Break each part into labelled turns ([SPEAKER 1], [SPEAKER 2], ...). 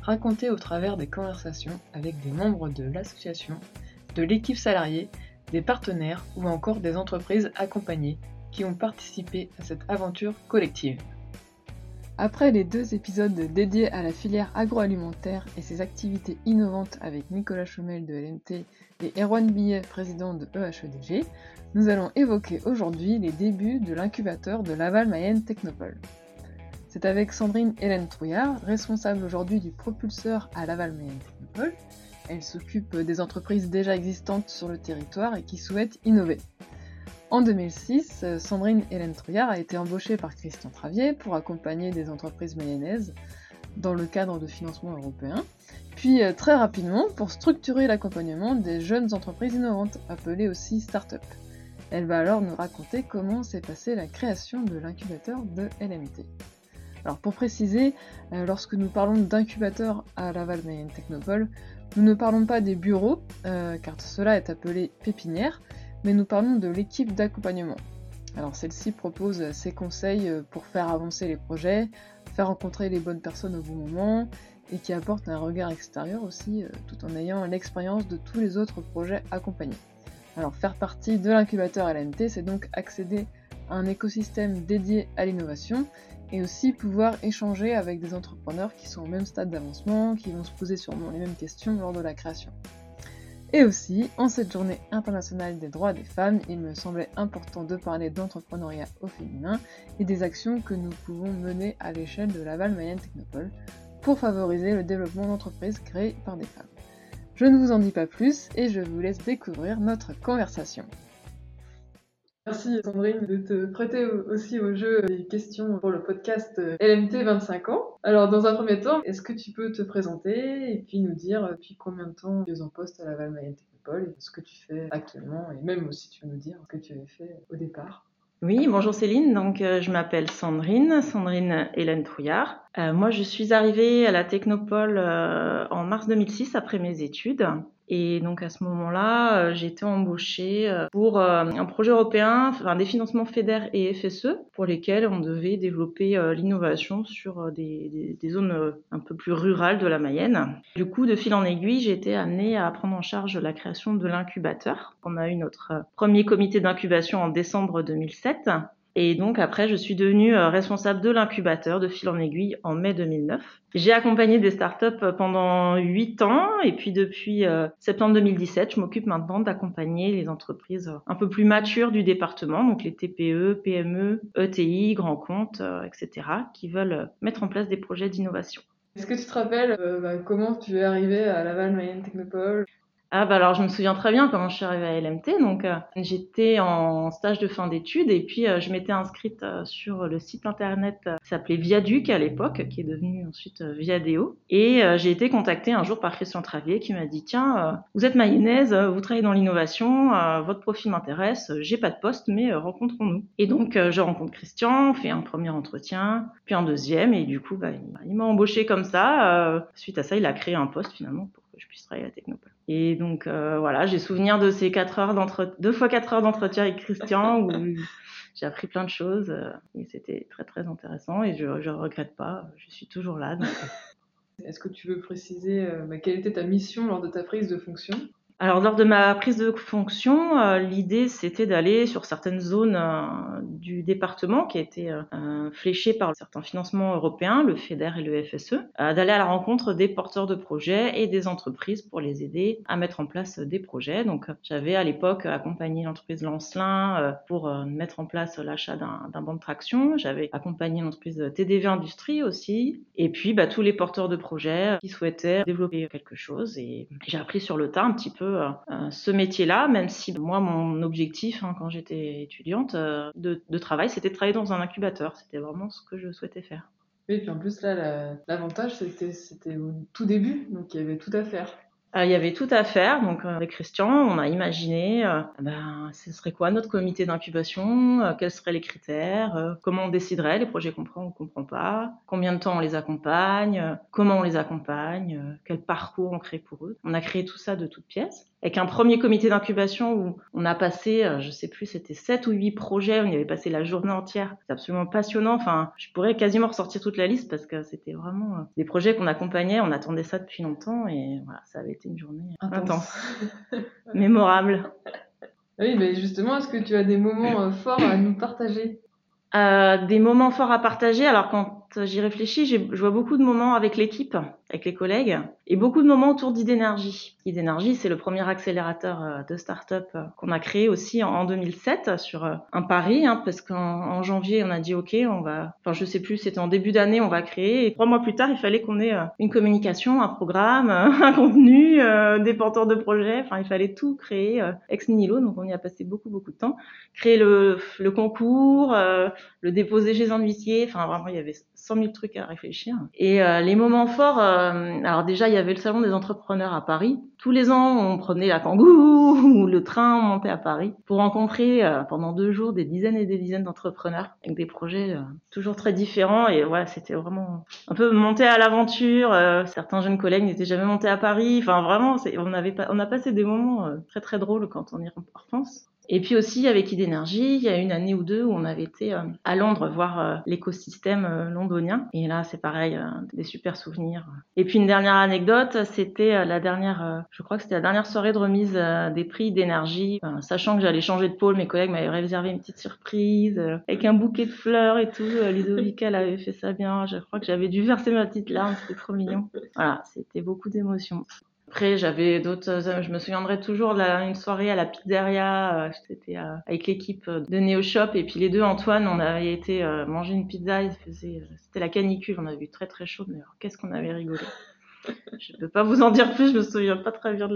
[SPEAKER 1] raconté au travers des conversations avec des membres de l'association, de l'équipe salariée, des partenaires ou encore des entreprises accompagnées qui ont participé à cette aventure collective. Après les deux épisodes dédiés à la filière agroalimentaire et ses activités innovantes avec Nicolas Chomel de LMT et Erwan Billet, président de EHEDG, nous allons évoquer aujourd'hui les débuts de l'incubateur de Laval Mayenne Technopole. C'est avec Sandrine Hélène Trouillard, responsable aujourd'hui du propulseur à Laval Technopole. Elle s'occupe des entreprises déjà existantes sur le territoire et qui souhaitent innover. En 2006, Sandrine Hélène Trouillard a été embauchée par Christian Travier pour accompagner des entreprises mayonnaises dans le cadre de financement européen, puis euh, très rapidement pour structurer l'accompagnement des jeunes entreprises innovantes, appelées aussi start-up. Elle va alors nous raconter comment s'est passée la création de l'incubateur de LMT. Alors pour préciser, euh, lorsque nous parlons d'incubateur à Laval Mayenne Technopole, nous ne parlons pas des bureaux, euh, car cela est appelé pépinière, mais nous parlons de l'équipe d'accompagnement. Alors celle-ci propose ses conseils euh, pour faire avancer les projets, faire rencontrer les bonnes personnes au bon moment, et qui apporte un regard extérieur aussi, tout en ayant l'expérience de tous les autres projets accompagnés. Alors faire partie de l'incubateur LMT, c'est donc accéder un écosystème dédié à l'innovation et aussi pouvoir échanger avec des entrepreneurs qui sont au même stade d'avancement, qui vont se poser sûrement les mêmes questions lors de la création. Et aussi, en cette journée internationale des droits des femmes, il me semblait important de parler d'entrepreneuriat au féminin et des actions que nous pouvons mener à l'échelle de Laval Mayenne Technopole pour favoriser le développement d'entreprises créées par des femmes. Je ne vous en dis pas plus et je vous laisse découvrir notre conversation. Merci Sandrine de te prêter aussi au jeu des questions pour le podcast LMT 25 ans. Alors dans un premier temps, est-ce que tu peux te présenter et puis nous dire depuis combien de temps tu es en poste à la Mayenne Technopole et ce que tu fais actuellement et même aussi tu peux nous dire ce que tu avais fait au départ?
[SPEAKER 2] Oui, bonjour Céline. Donc, euh, je m'appelle Sandrine, Sandrine Hélène Trouillard. Euh, moi, je suis arrivée à la Technopole euh, en mars 2006 après mes études. Et donc à ce moment-là, j'ai été embauchée pour un projet européen, enfin des financements FEDER et FSE, pour lesquels on devait développer l'innovation sur des, des, zones un peu plus rurales de la Mayenne. Du coup, de fil en aiguille, j'ai été amenée à prendre en charge la création de l'incubateur. On a eu notre premier comité d'incubation en décembre 2007 et donc après, je suis devenue euh, responsable de l'incubateur de fil en aiguille en mai 2009. J'ai accompagné des startups euh, pendant 8 ans et puis depuis euh, septembre 2017, je m'occupe maintenant d'accompagner les entreprises un peu plus matures du département, donc les TPE, PME, ETI, grands comptes, etc., qui veulent mettre en place des projets d'innovation.
[SPEAKER 1] Est-ce que tu te rappelles bah, comment tu es arrivé à Laval Mayenne Technopole?
[SPEAKER 2] Ah bah alors je me souviens très bien comment je suis arrivée à LMT. Donc euh, j'étais en stage de fin d'études et puis euh, je m'étais inscrite euh, sur le site internet qui s'appelait Viaduc à l'époque, qui est devenu ensuite Viadeo. Et j'ai été contactée un jour par Christian Travier qui m'a dit tiens vous êtes mayonnaise, vous travaillez dans l'innovation, votre profil m'intéresse, j'ai pas de poste mais rencontrons-nous. Et donc je rencontre Christian, on fait un premier entretien, puis un deuxième et du coup bah, il m'a embauché comme ça. suite à ça il a créé un poste finalement pour que je puisse travailler à Technopole. Et donc euh, voilà, j'ai souvenir de ces quatre heures d'entretien, deux fois quatre heures d'entretien avec Christian où j'ai appris plein de choses euh, et c'était très très intéressant et je ne regrette pas, je suis toujours là.
[SPEAKER 1] Euh. Est-ce que tu veux préciser bah, quelle était ta mission lors de ta prise de fonction?
[SPEAKER 2] Alors lors de ma prise de fonction, euh, l'idée c'était d'aller sur certaines zones euh, du département qui étaient euh, fléchées par certains financements européens, le FEDER et le FSE, d'aller à la rencontre des porteurs de projets et des entreprises pour les aider à mettre en place des projets. Donc j'avais à l'époque accompagné l'entreprise Lancelin pour mettre en place l'achat d'un banc de traction. J'avais accompagné l'entreprise TDV Industrie aussi. Et puis bah, tous les porteurs de projets qui souhaitaient développer quelque chose. Et j'ai appris sur le tas un petit peu euh, ce métier-là, même si moi, mon objectif hein, quand j'étais étudiante euh, de, travail, c'était de travailler dans un incubateur. C'était vraiment ce que je souhaitais faire.
[SPEAKER 1] Oui, puis en plus, là, l'avantage, c'était au tout début, donc il y avait tout à faire.
[SPEAKER 2] Il y avait tout à faire. Donc avec Christian, on a imaginé, ben, ce serait quoi notre comité d'incubation, quels seraient les critères, comment on déciderait les projets qu'on prend ou qu'on prend pas, combien de temps on les accompagne, comment on les accompagne, quel parcours on crée pour eux. On a créé tout ça de toutes pièces avec un premier comité d'incubation où on a passé, euh, je sais plus, c'était sept ou huit projets, on y avait passé la journée entière. C'est absolument passionnant. Enfin, je pourrais quasiment ressortir toute la liste parce que c'était vraiment euh, des projets qu'on accompagnait, on attendait ça depuis longtemps et voilà, ça avait été une journée intense, mémorable.
[SPEAKER 1] Oui, mais justement, est-ce que tu as des moments euh, forts à nous partager?
[SPEAKER 2] Des moments forts à partager? Alors quand j'y réfléchis, je vois beaucoup de moments avec l'équipe avec les collègues et beaucoup de moments autour d'Idénergie. Idénergie, c'est le premier accélérateur euh, de start-up euh, qu'on a créé aussi en 2007 sur euh, un pari, hein, parce qu'en janvier, on a dit OK, on va, enfin je sais plus, c'était en début d'année, on va créer. Et trois mois plus tard, il fallait qu'on ait une communication, un programme, un contenu, des porteurs de projets. Enfin, il fallait tout créer ex nihilo. Donc on y a passé beaucoup beaucoup de temps. Créer le, le concours, le déposer chez un huissier. Enfin vraiment, il y avait 100 000 trucs à réfléchir. Et les moments forts euh, alors déjà, il y avait le salon des entrepreneurs à Paris. Tous les ans, on prenait la kangou ou le train, on montait à Paris pour rencontrer euh, pendant deux jours des dizaines et des dizaines d'entrepreneurs avec des projets euh, toujours très différents. Et voilà, c'était vraiment un peu monter à l'aventure. certains jeunes collègues n'étaient jamais montés à Paris. Enfin, vraiment, on avait on a passé des moments très très drôles quand on y repense. Et puis aussi avec Idénergie, il y a une année ou deux où on avait été euh, à Londres voir euh, l'écosystème euh, londonien. Et là, c'est pareil, des super souvenirs. Et puis une dernière anecdote, c'était la dernière, je crois que c'était la dernière soirée de remise des prix d'énergie. sachant que j'allais changer de pôle, mes collègues m'avaient réservé une petite surprise avec un bouquet de fleurs et tout. Ludovica, avait fait ça bien. Je crois que j'avais dû verser ma petite larme, c'était trop mignon. Voilà, c'était beaucoup d'émotions. Après, j'avais d'autres. Euh, je me souviendrai toujours de une soirée à la pizzeria. Euh, c'était euh, avec l'équipe de NeoShop et puis les deux Antoine, on avait été manger une pizza. c'était la canicule. On avait eu très très chaud. Mais qu'est-ce qu'on avait rigolé? Je ne peux pas vous en dire plus. Je me souviens pas très bien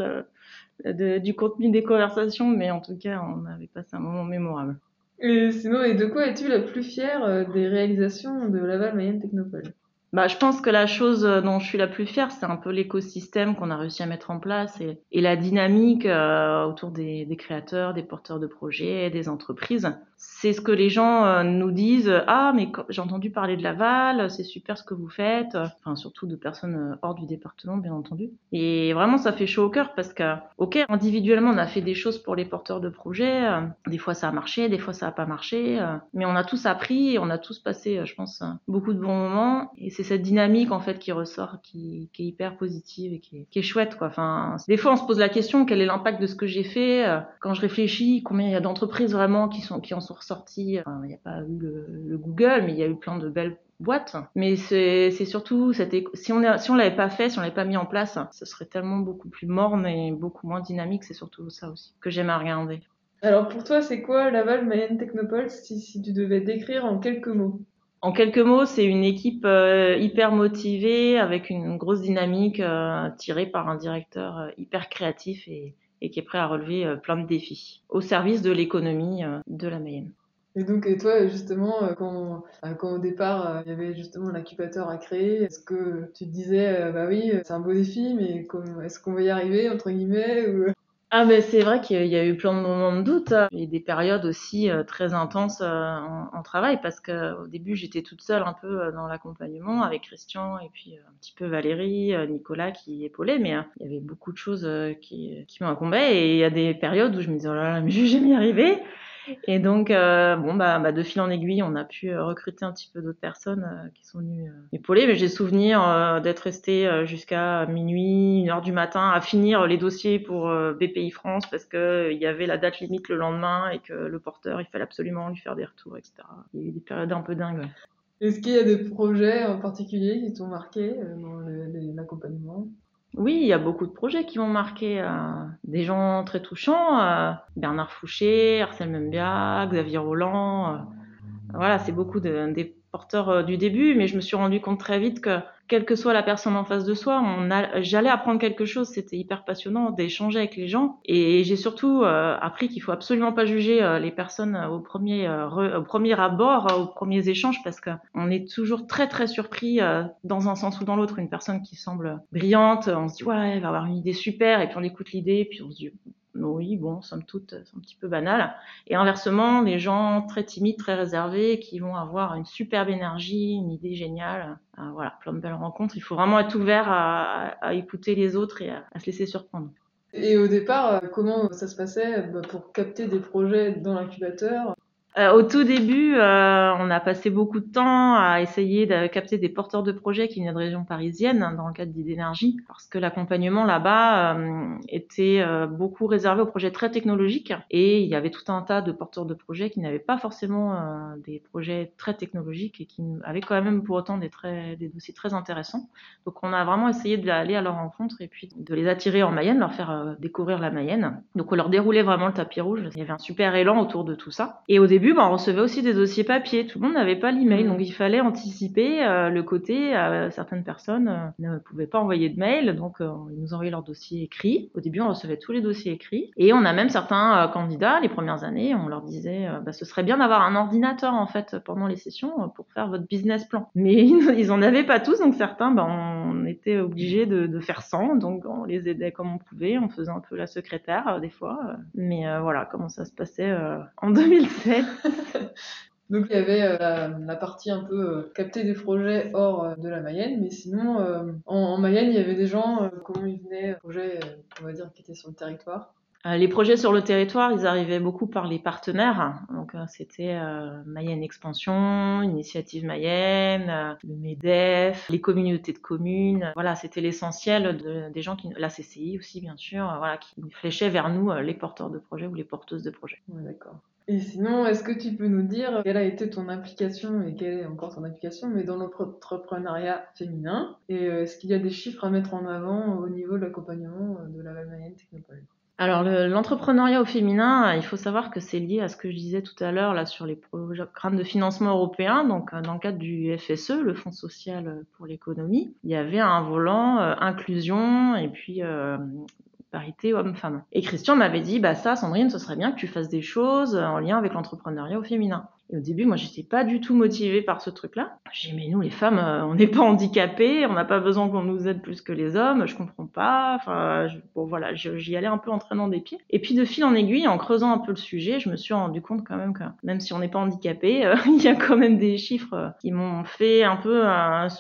[SPEAKER 2] du contenu des conversations, mais en tout cas, on avait passé un moment mémorable.
[SPEAKER 1] Et sinon, et de quoi es-tu la plus fière des réalisations de Laval Mayenne Technopole?
[SPEAKER 2] Bah, je pense que la chose euh, dont je suis la plus fière, c'est un peu l'écosystème qu'on a réussi à mettre en place et, la dynamique euh, autour des, des, créateurs, des porteurs de projets, des entreprises c'est ce que les gens euh, nous disent. Ah, mais j'ai entendu parler de Laval, c'est super ce que vous faites. Enfin, surtout de personnes euh, hors du département, bien entendu. Et vraiment, ça fait chaud au cœur parce que, ok, individuellement, on a fait des choses pour les porteurs de projets. Euh, des fois, ça a marché, des fois, ça a pas marché. Mais on a tous appris et on a tous passé, je pense, beaucoup de bons moments. Et c'est cette dynamique, en fait, qui ressort, qui, est hyper positive et qui est, qui est, chouette, quoi. Enfin, des fois, on se pose la question, quel est l'impact de ce que j'ai fait? Quand je réfléchis, combien il y a d'entreprises vraiment qui sont, qui en sont ressorties. il n'y a pas eu le, Google, mais il y a eu plein de belles boîtes. Mais c'est surtout, si on si on l'avait pas fait, si on l'avait pas mis en place, ce serait tellement beaucoup plus morne et beaucoup moins dynamique. C'est surtout ça aussi que j'aime à regarder.
[SPEAKER 1] Alors pour toi, c'est quoi Laval Mayenne Technopole si, si tu devais décrire en quelques mots?
[SPEAKER 2] En quelques mots, c'est une équipe euh, hyper motivée, avec une grosse dynamique, euh, tirée par un directeur euh, hyper créatif et, et qui est prêt à relever euh, plein de défis au service de l'économie euh, de la Mayenne.
[SPEAKER 1] Et donc, et toi, justement, euh, quand, au départ, il y avait justement l'incubateur à créer, est-ce que tu te disais, bah oui, c'est un beau défi, mais est-ce qu'on va y arriver, entre guillemets ou...
[SPEAKER 2] Ah mais c'est vrai qu'il y a eu plein de moments de doute hein. et des périodes aussi euh, très intenses euh, en, travail parce que au début j'étais toute seule un peu euh, dans l'accompagnement avec Christian et puis un petit peu Valérie, Nicolas qui épaulait mais il y avait beaucoup de choses qui, qui et il y a des périodes où je me disais oh là là mais je vais y arriver et donc, euh, bon, bah, bah, de fil en aiguille, on a pu euh, recruter un petit peu d'autres personnes euh, qui sont venues épauler. Mais j'ai souvenir d'être resté jusqu'à minuit, une heure du matin, à finir les dossiers pour BPI France parce que il y avait la date limite le lendemain et que le porteur, il fallait absolument lui faire des retours, etc. Il y a eu des périodes un peu dingues.
[SPEAKER 1] Est-ce qu'il y a des projets en particulier qui t'ont marqué dans l'accompagnement?
[SPEAKER 2] Oui, il y a beaucoup de projets qui m'ont marqué. Euh, des gens très touchants. Euh, Bernard Fouché, Arsène Membia, Xavier Roland. Euh, voilà, c'est beaucoup de, des porteur du début, mais je me suis rendu compte très vite que quelle que soit la personne en face de soi, j'allais apprendre quelque chose. C'était hyper passionnant d'échanger avec les gens. Et j'ai surtout euh, appris qu'il faut absolument pas juger euh, les personnes au premier, euh, au premier abord, aux premiers échanges, parce qu'on est toujours très très surpris dans un sens ou dans l'autre. Une personne qui semble brillante, on se dit ouais, elle va avoir une idée super, et puis on écoute l'idée, puis on se dit oui, bon, somme toute, c'est un petit peu banal. Et inversement, les gens très timides, très réservés, qui vont avoir une superbe énergie, une idée géniale, euh, voilà, plein de belles rencontres. Il faut vraiment être ouvert à, écouter les autres et à, se laisser surprendre.
[SPEAKER 1] Et au départ, euh, comment ça se passait bah, pour capter des projets dans l'incubateur?
[SPEAKER 2] Euh, au tout début, euh, on a passé beaucoup de temps à essayer de capter des porteurs de projets qui venaient de région parisienne hein, dans le cadre d'Idénergie, parce que l'accompagnement là-bas euh, était beaucoup réservé aux projets très technologiques et il y avait tout un tas de porteurs de projets qui n'avaient pas forcément des projets très technologiques et qui avaient quand même pour autant des, très, des dossiers très intéressants. Donc on a vraiment essayé d'aller à leur rencontre et puis de les attirer en Mayenne, leur faire découvrir la Mayenne. Donc on leur déroulait vraiment le tapis rouge. Il y avait un super élan autour de tout ça. Et au début bah, on recevait aussi des dossiers papier. Tout le monde n'avait pas l'email, mmh. donc il fallait anticiper euh, le côté. Euh, certaines personnes euh, ne pouvaient pas envoyer de mail, donc ils nous envoyaient leurs dossiers écrits. Au début, on recevait tous les dossiers écrits, et on a même certains candidats les premières années, on leur disait, bah, ce serait bien d'avoir un ordinateur en fait pendant les sessions pour faire votre business plan. Mais ils en avaient pas tous, donc certains, bah, on était obligé de, de, faire sans, donc on les aidait comme on pouvait, on faisait un peu la secrétaire des fois. mais voilà comment ça se passait en 2007.
[SPEAKER 1] Donc il y avait euh, la, partie un peu euh, capter des projets hors euh, de la Mayenne, mais sinon en, Mayenne il y avait des gens, comment ils venaient, projets on va dire qui étaient sur le territoire
[SPEAKER 2] les projets sur le territoire, ils arrivaient beaucoup par les partenaires. Donc c'était Mayenne Expansion, Initiative Mayenne, le MEDEF, les communautés de communes. Voilà, c'était l'essentiel de, des gens qui, la CCI aussi bien sûr, voilà, qui fléchaient vers nous les porteurs de projets ou les porteuses de projets.
[SPEAKER 1] d'accord. Et sinon, est-ce que tu peux nous dire quelle a été ton implication et quelle est encore ton implication, mais dans l'entrepreneuriat féminin? Et euh, est-ce qu'il y a des chiffres à mettre en avant au niveau de l'accompagnement euh, de la Mayenne Technopole?
[SPEAKER 2] Alors l'entrepreneuriat au féminin, il faut savoir que c'est lié à ce que je disais tout à l'heure là sur les programmes de financement européens. Donc euh, dans le cadre du FSE, le Fonds social pour l'économie, il y avait un volant inclusion et puis Et Christian m'avait dit, bah ça, Sandrine, ce serait bien que tu fasses des choses en lien avec l'entrepreneuriat au féminin. Et au début, moi, j'étais pas du tout motivée par ce truc-là. J'ai dit, mais nous, les femmes, euh, on n'est pas handicapées, on n'a pas besoin qu'on nous aide plus que les hommes, je comprends pas. Enfin, bon, voilà, j'y allais un peu en traînant des pieds. Et puis, de fil en aiguille, en creusant un peu le sujet, je me suis rendu compte quand même que, même si on n'est pas handicapé, euh, il y a quand même des chiffres euh, qui m'ont fait un peu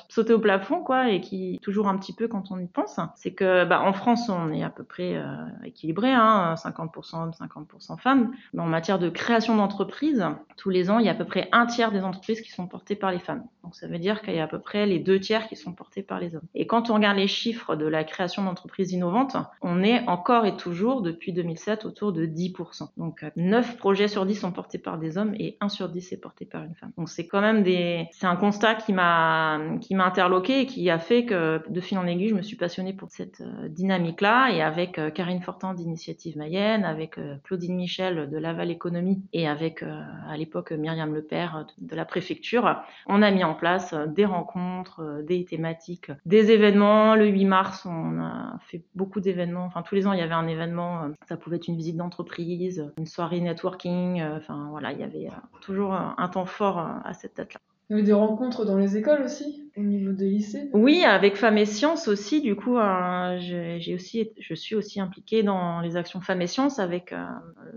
[SPEAKER 2] sauter au plafond, quoi, et qui, toujours un petit peu quand on y pense, c'est que, bah, en France, on est à peu près équilibré, hein, 50% hommes, 50% femmes. Mais en matière de création d'entreprise, tous les ans, il y a à peu près un tiers des entreprises qui sont portées par les femmes. Donc ça veut dire qu'il y a à peu près les deux tiers qui sont portés par les hommes. Et quand on regarde les chiffres de la création d'entreprises innovantes, on est encore et toujours depuis 2007 autour de 10%. Donc 9 projets sur 10 sont portés par des hommes et 1 sur 10 est porté par une femme. Donc c'est quand même des c'est un constat qui m'a qui m'a interloqué et qui a fait que de fil en aiguille, je me suis passionnée pour cette euh, dynamique là et avec euh, Karine Fortin d'Initiative Mayenne, avec euh, Claudine Michel de Laval Économie et avec à l'époque Myriam Lepère de la préfecture, on a mis en place euh, des rencontres, euh, des thématiques, des événements. Le 8 mars, on a fait beaucoup d'événements. Enfin, tous les ans, il y avait un événement. Euh, ça pouvait être une visite d'entreprise, une soirée networking. Enfin, voilà, il y avait toujours un temps fort à cette date-là.
[SPEAKER 1] Il y avait des rencontres dans les écoles aussi? Au niveau des lycées
[SPEAKER 2] Oui, avec Femmes et Sciences aussi. Du coup, euh, j'ai aussi, je suis aussi impliquée dans les actions Femmes et Sciences avec euh,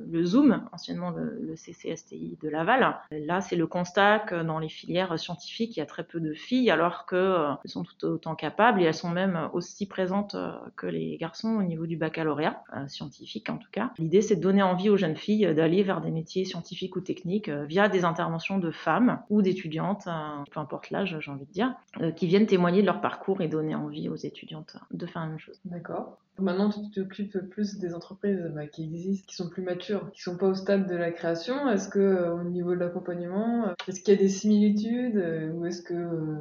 [SPEAKER 2] le Zoom, anciennement le, CCSTI de Laval. Là, c'est le constat que dans les filières scientifiques, il y a très peu de filles, alors qu'elles euh, sont tout autant capables et elles sont même aussi présentes que les garçons au niveau du baccalauréat scientifique en tout cas. L'idée, c'est de donner envie aux jeunes filles d'aller vers des métiers scientifiques ou techniques via des interventions de femmes ou d'étudiantes, peu importe l'âge, j'ai envie de dire. Euh, qui viennent témoigner de leur parcours et donner envie aux étudiantes de faire la même chose.
[SPEAKER 1] D'accord. Maintenant, tu t'occupes plus des entreprises bah, qui existent, qui sont plus matures, qui sont pas au stade de la création. Est-ce que euh, au niveau de l'accompagnement, euh, est-ce qu'il y a des similitudes euh, ou est-ce que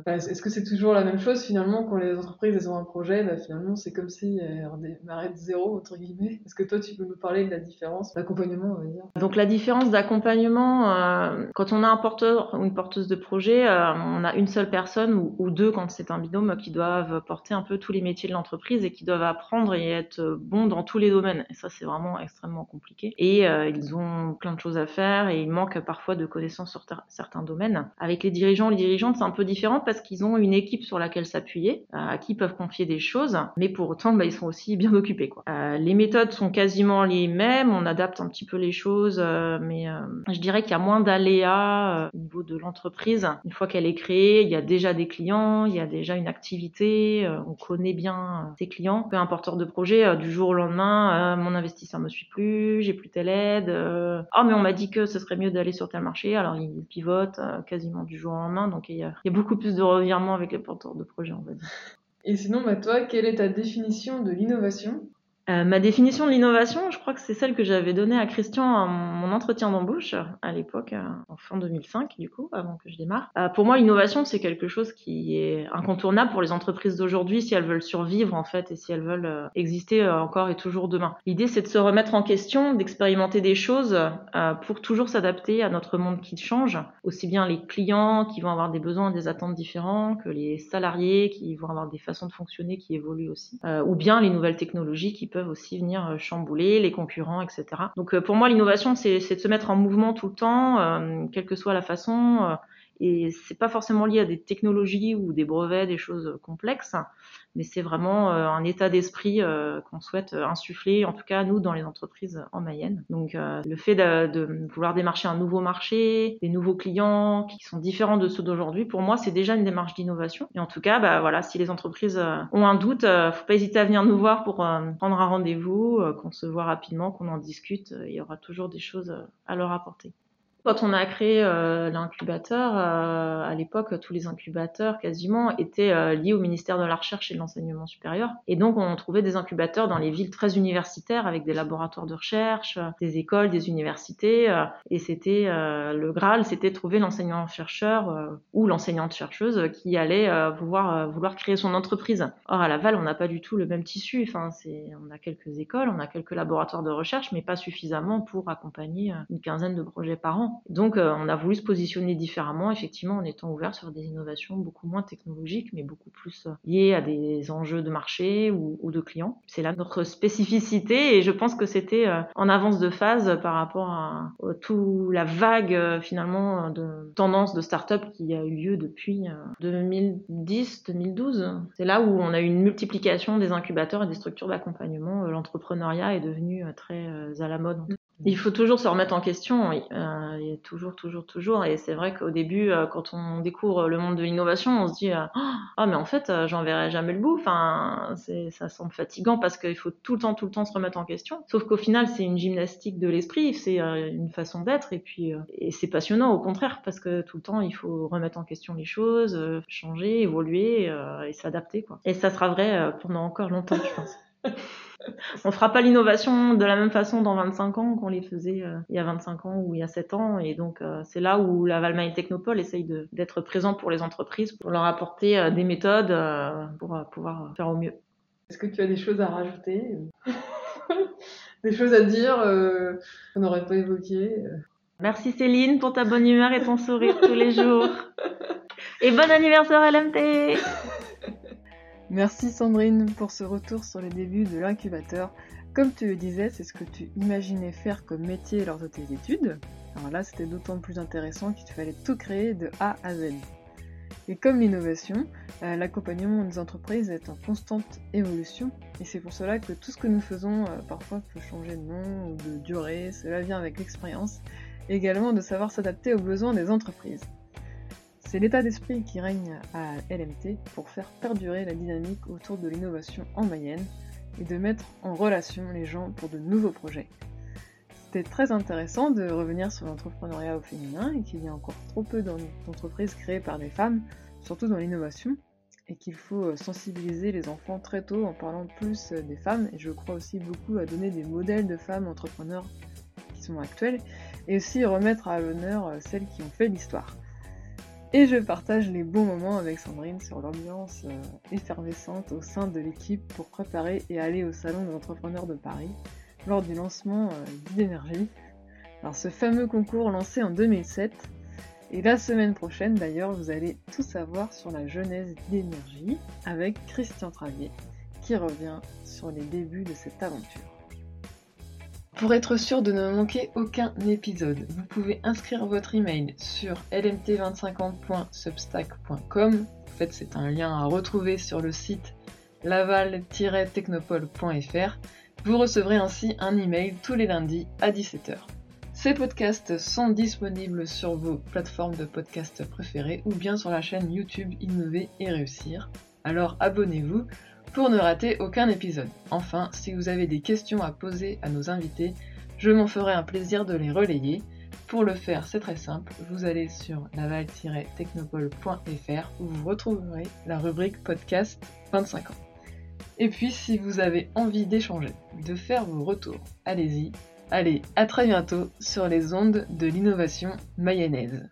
[SPEAKER 1] est-ce que c'est toujours la même chose finalement quand les entreprises elles ont un projet, bah, finalement c'est comme si elles démarraient de zéro entre guillemets? Est-ce que toi tu peux nous parler de la différence d'accompagnement, on va dire?
[SPEAKER 2] Donc la différence d'accompagnement, quand on a un porteur ou une porteuse de projet, on a une seule personne ou, ou deux quand c'est un binôme qui doivent porter un peu tous les métiers de l'entreprise et qui doivent apprendre et être bons dans tous les domaines. Et ça, c'est vraiment extrêmement compliqué. Et euh, ils ont plein de choses à faire et il manque parfois de connaissances sur certains domaines. Avec les dirigeants, les dirigeantes, c'est un peu différent parce qu'ils ont une équipe sur laquelle s'appuyer, euh, à qui ils peuvent confier des choses, mais pour autant, bah, ils sont aussi bien occupés. Quoi. Euh, les méthodes sont quasiment les mêmes, on adapte un petit peu les choses, mais je dirais qu'il y a moins d'aléas au niveau de l'entreprise. Une fois qu'elle est créée, il y a déjà des clients, il y a déjà une activité, on connaît bien ses clients, peu importe de projet, euh, du jour au lendemain, euh, mon investisseur me suit plus, j'ai plus telle aide. Euh, oh, mais on m'a dit que ce serait mieux d'aller sur tel marché. Alors, il pivote quasiment du jour au lendemain. Donc, il y, a, beaucoup plus de revirements avec les porteurs de projet, va dire.
[SPEAKER 1] Et sinon, bah, toi, quelle est ta définition de l'innovation?
[SPEAKER 2] Euh, ma définition de l'innovation, je crois que c'est celle que j'avais donnée à Christian à mon entretien d'embauche à l'époque, euh, en fin 2005 du coup, avant que je démarre. Euh, pour moi, l'innovation, c'est quelque chose qui est incontournable pour les entreprises d'aujourd'hui si elles veulent survivre en fait et si elles veulent exister encore et toujours demain. L'idée, c'est de se remettre en question, d'expérimenter des choses pour toujours s'adapter à notre monde qui change, aussi bien les clients qui vont avoir des besoins, des attentes différents, que les salariés qui vont avoir des façons de fonctionner qui évoluent aussi, ou bien les nouvelles technologies qui peuvent aussi venir euh, chambouler les concurrents, etc. Donc euh, pour moi, l'innovation, c'est de se mettre en mouvement tout le temps, euh, quelle que soit la façon. Et c'est pas forcément lié à des technologies ou des brevets, des choses complexes mais c'est vraiment euh, un état d'esprit euh, qu'on souhaite euh, insuffler, en tout cas nous dans les entreprises en Mayenne. Donc le fait de, vouloir démarcher un nouveau marché, des nouveaux clients qui sont différents de ceux d'aujourd'hui, pour moi c'est déjà une démarche d'innovation. Et en tout cas, bah voilà, si les entreprises ont un doute, faut pas hésiter à venir nous voir pour prendre un rendez-vous, qu'on se voit rapidement, qu'on en discute. Il y aura toujours des choses à leur apporter. Quand on a créé euh, l'incubateur, euh, à l'époque, tous les incubateurs quasiment étaient euh, liés au ministère de la Recherche et de l'Enseignement supérieur. Et donc, on trouvait des incubateurs dans les villes très universitaires avec des laboratoires de recherche, des écoles, des universités. et c'était le Graal, c'était trouver l'enseignant-chercheur ou l'enseignante-chercheuse qui allait vouloir, vouloir créer son entreprise. Or, à Laval, on n'a pas du tout le même tissu. Enfin, on a quelques écoles, on a quelques laboratoires de recherche, mais pas suffisamment pour accompagner une quinzaine de projets par an. Donc euh, on a voulu se positionner différemment, effectivement, en étant ouvert sur des innovations beaucoup moins technologiques, mais beaucoup plus euh, liées à des enjeux de marché ou, de clients. C'est là notre spécificité et je pense que c'était euh, en avance de phase par rapport à, toute la vague finalement de tendance de start-up qui a eu lieu depuis 2010-2012. C'est là où on a eu une multiplication des incubateurs et des structures d'accompagnement. L'entrepreneuriat est devenu très à la mode. Il faut toujours se remettre en question, oui. Euh, toujours, toujours, toujours. Et c'est vrai qu'au début, euh, quand on découvre le monde de l'innovation, on se dit ah mais en fait, euh, j'en verrai jamais le bout. Enfin, ça semble fatigant parce qu'il faut tout le temps, tout le temps se remettre en question. Sauf qu'au final, c'est une gymnastique de l'esprit, c'est une façon d'être, et puis et c'est passionnant au contraire parce que tout le temps, il faut remettre en question les choses, changer, évoluer et s'adapter. Et ça sera vrai pendant encore longtemps, je pense. on fera pas l'innovation de la même façon dans 25 ans qu'on les faisait euh, il y a 25 ans ou il y a 7 ans. Et donc, euh, c'est là où la Valmain Technopole essaye d'être présent pour les entreprises, pour leur apporter euh, des méthodes pour pouvoir faire au mieux.
[SPEAKER 1] Est-ce que tu as des choses à rajouter Des choses à dire qu'on n'aurait pas évoquées
[SPEAKER 2] Merci Céline pour ta bonne humeur et ton sourire tous les jours. Et bon anniversaire LMT
[SPEAKER 1] Merci Sandrine pour ce retour sur les débuts de l'incubateur. Comme tu le disais, c'est ce que tu imaginais faire comme métier lors de tes études. Alors là, c'était d'autant plus intéressant qu'il fallait tout créer de A à Z. Et comme l'innovation, euh, l'accompagnement des entreprises est en constante évolution, et c'est pour cela que tout ce que nous faisons euh, parfois peut changer de nom ou de durée, cela vient avec l'expérience, également de savoir s'adapter aux besoins des entreprises. C'est l'état d'esprit qui règne à LMT pour faire perdurer la dynamique autour de l'innovation en Mayenne et de mettre en relation les gens pour de nouveaux projets. C'était très intéressant de revenir sur l'entrepreneuriat au féminin et qu'il y a encore trop peu d'entreprises créées par des femmes, surtout dans l'innovation. et qu'il faut sensibiliser les enfants très tôt en parlant plus des femmes. Et je crois aussi beaucoup à donner des modèles de femmes entrepreneurs qui sont actuelles et aussi remettre à l'honneur celles qui ont fait l'histoire. Et je partage les bons moments avec Sandrine sur l'ambiance euh, effervescente au sein de l'équipe pour préparer et aller au salon des entrepreneurs de Paris lors du lancement euh, d'Idénergie. Alors ce fameux concours lancé en 2007 et la semaine prochaine d'ailleurs vous allez tout savoir sur la genèse d'Idénergie avec Christian Travier qui revient sur les débuts de cette aventure. Pour être sûr de ne manquer aucun épisode, vous pouvez inscrire votre email sur lmt2050.substack.com. En fait, c'est un lien à retrouver sur le site laval-technopole.fr. Vous recevrez ainsi un email tous les lundis à 17h. Ces podcasts sont disponibles sur vos plateformes de podcasts préférées ou bien sur la chaîne YouTube Innover et Réussir. Alors abonnez-vous pour ne rater aucun épisode. Enfin, si vous avez des questions à poser à nos invités, je m'en ferai un plaisir de les relayer. Pour le faire, c'est très simple, vous allez sur naval-technopole.fr où vous retrouverez la rubrique podcast 25 ans. Et puis, si vous avez envie d'échanger, de faire vos retours, allez-y. Allez, à très bientôt sur les ondes de l'innovation mayonnaise.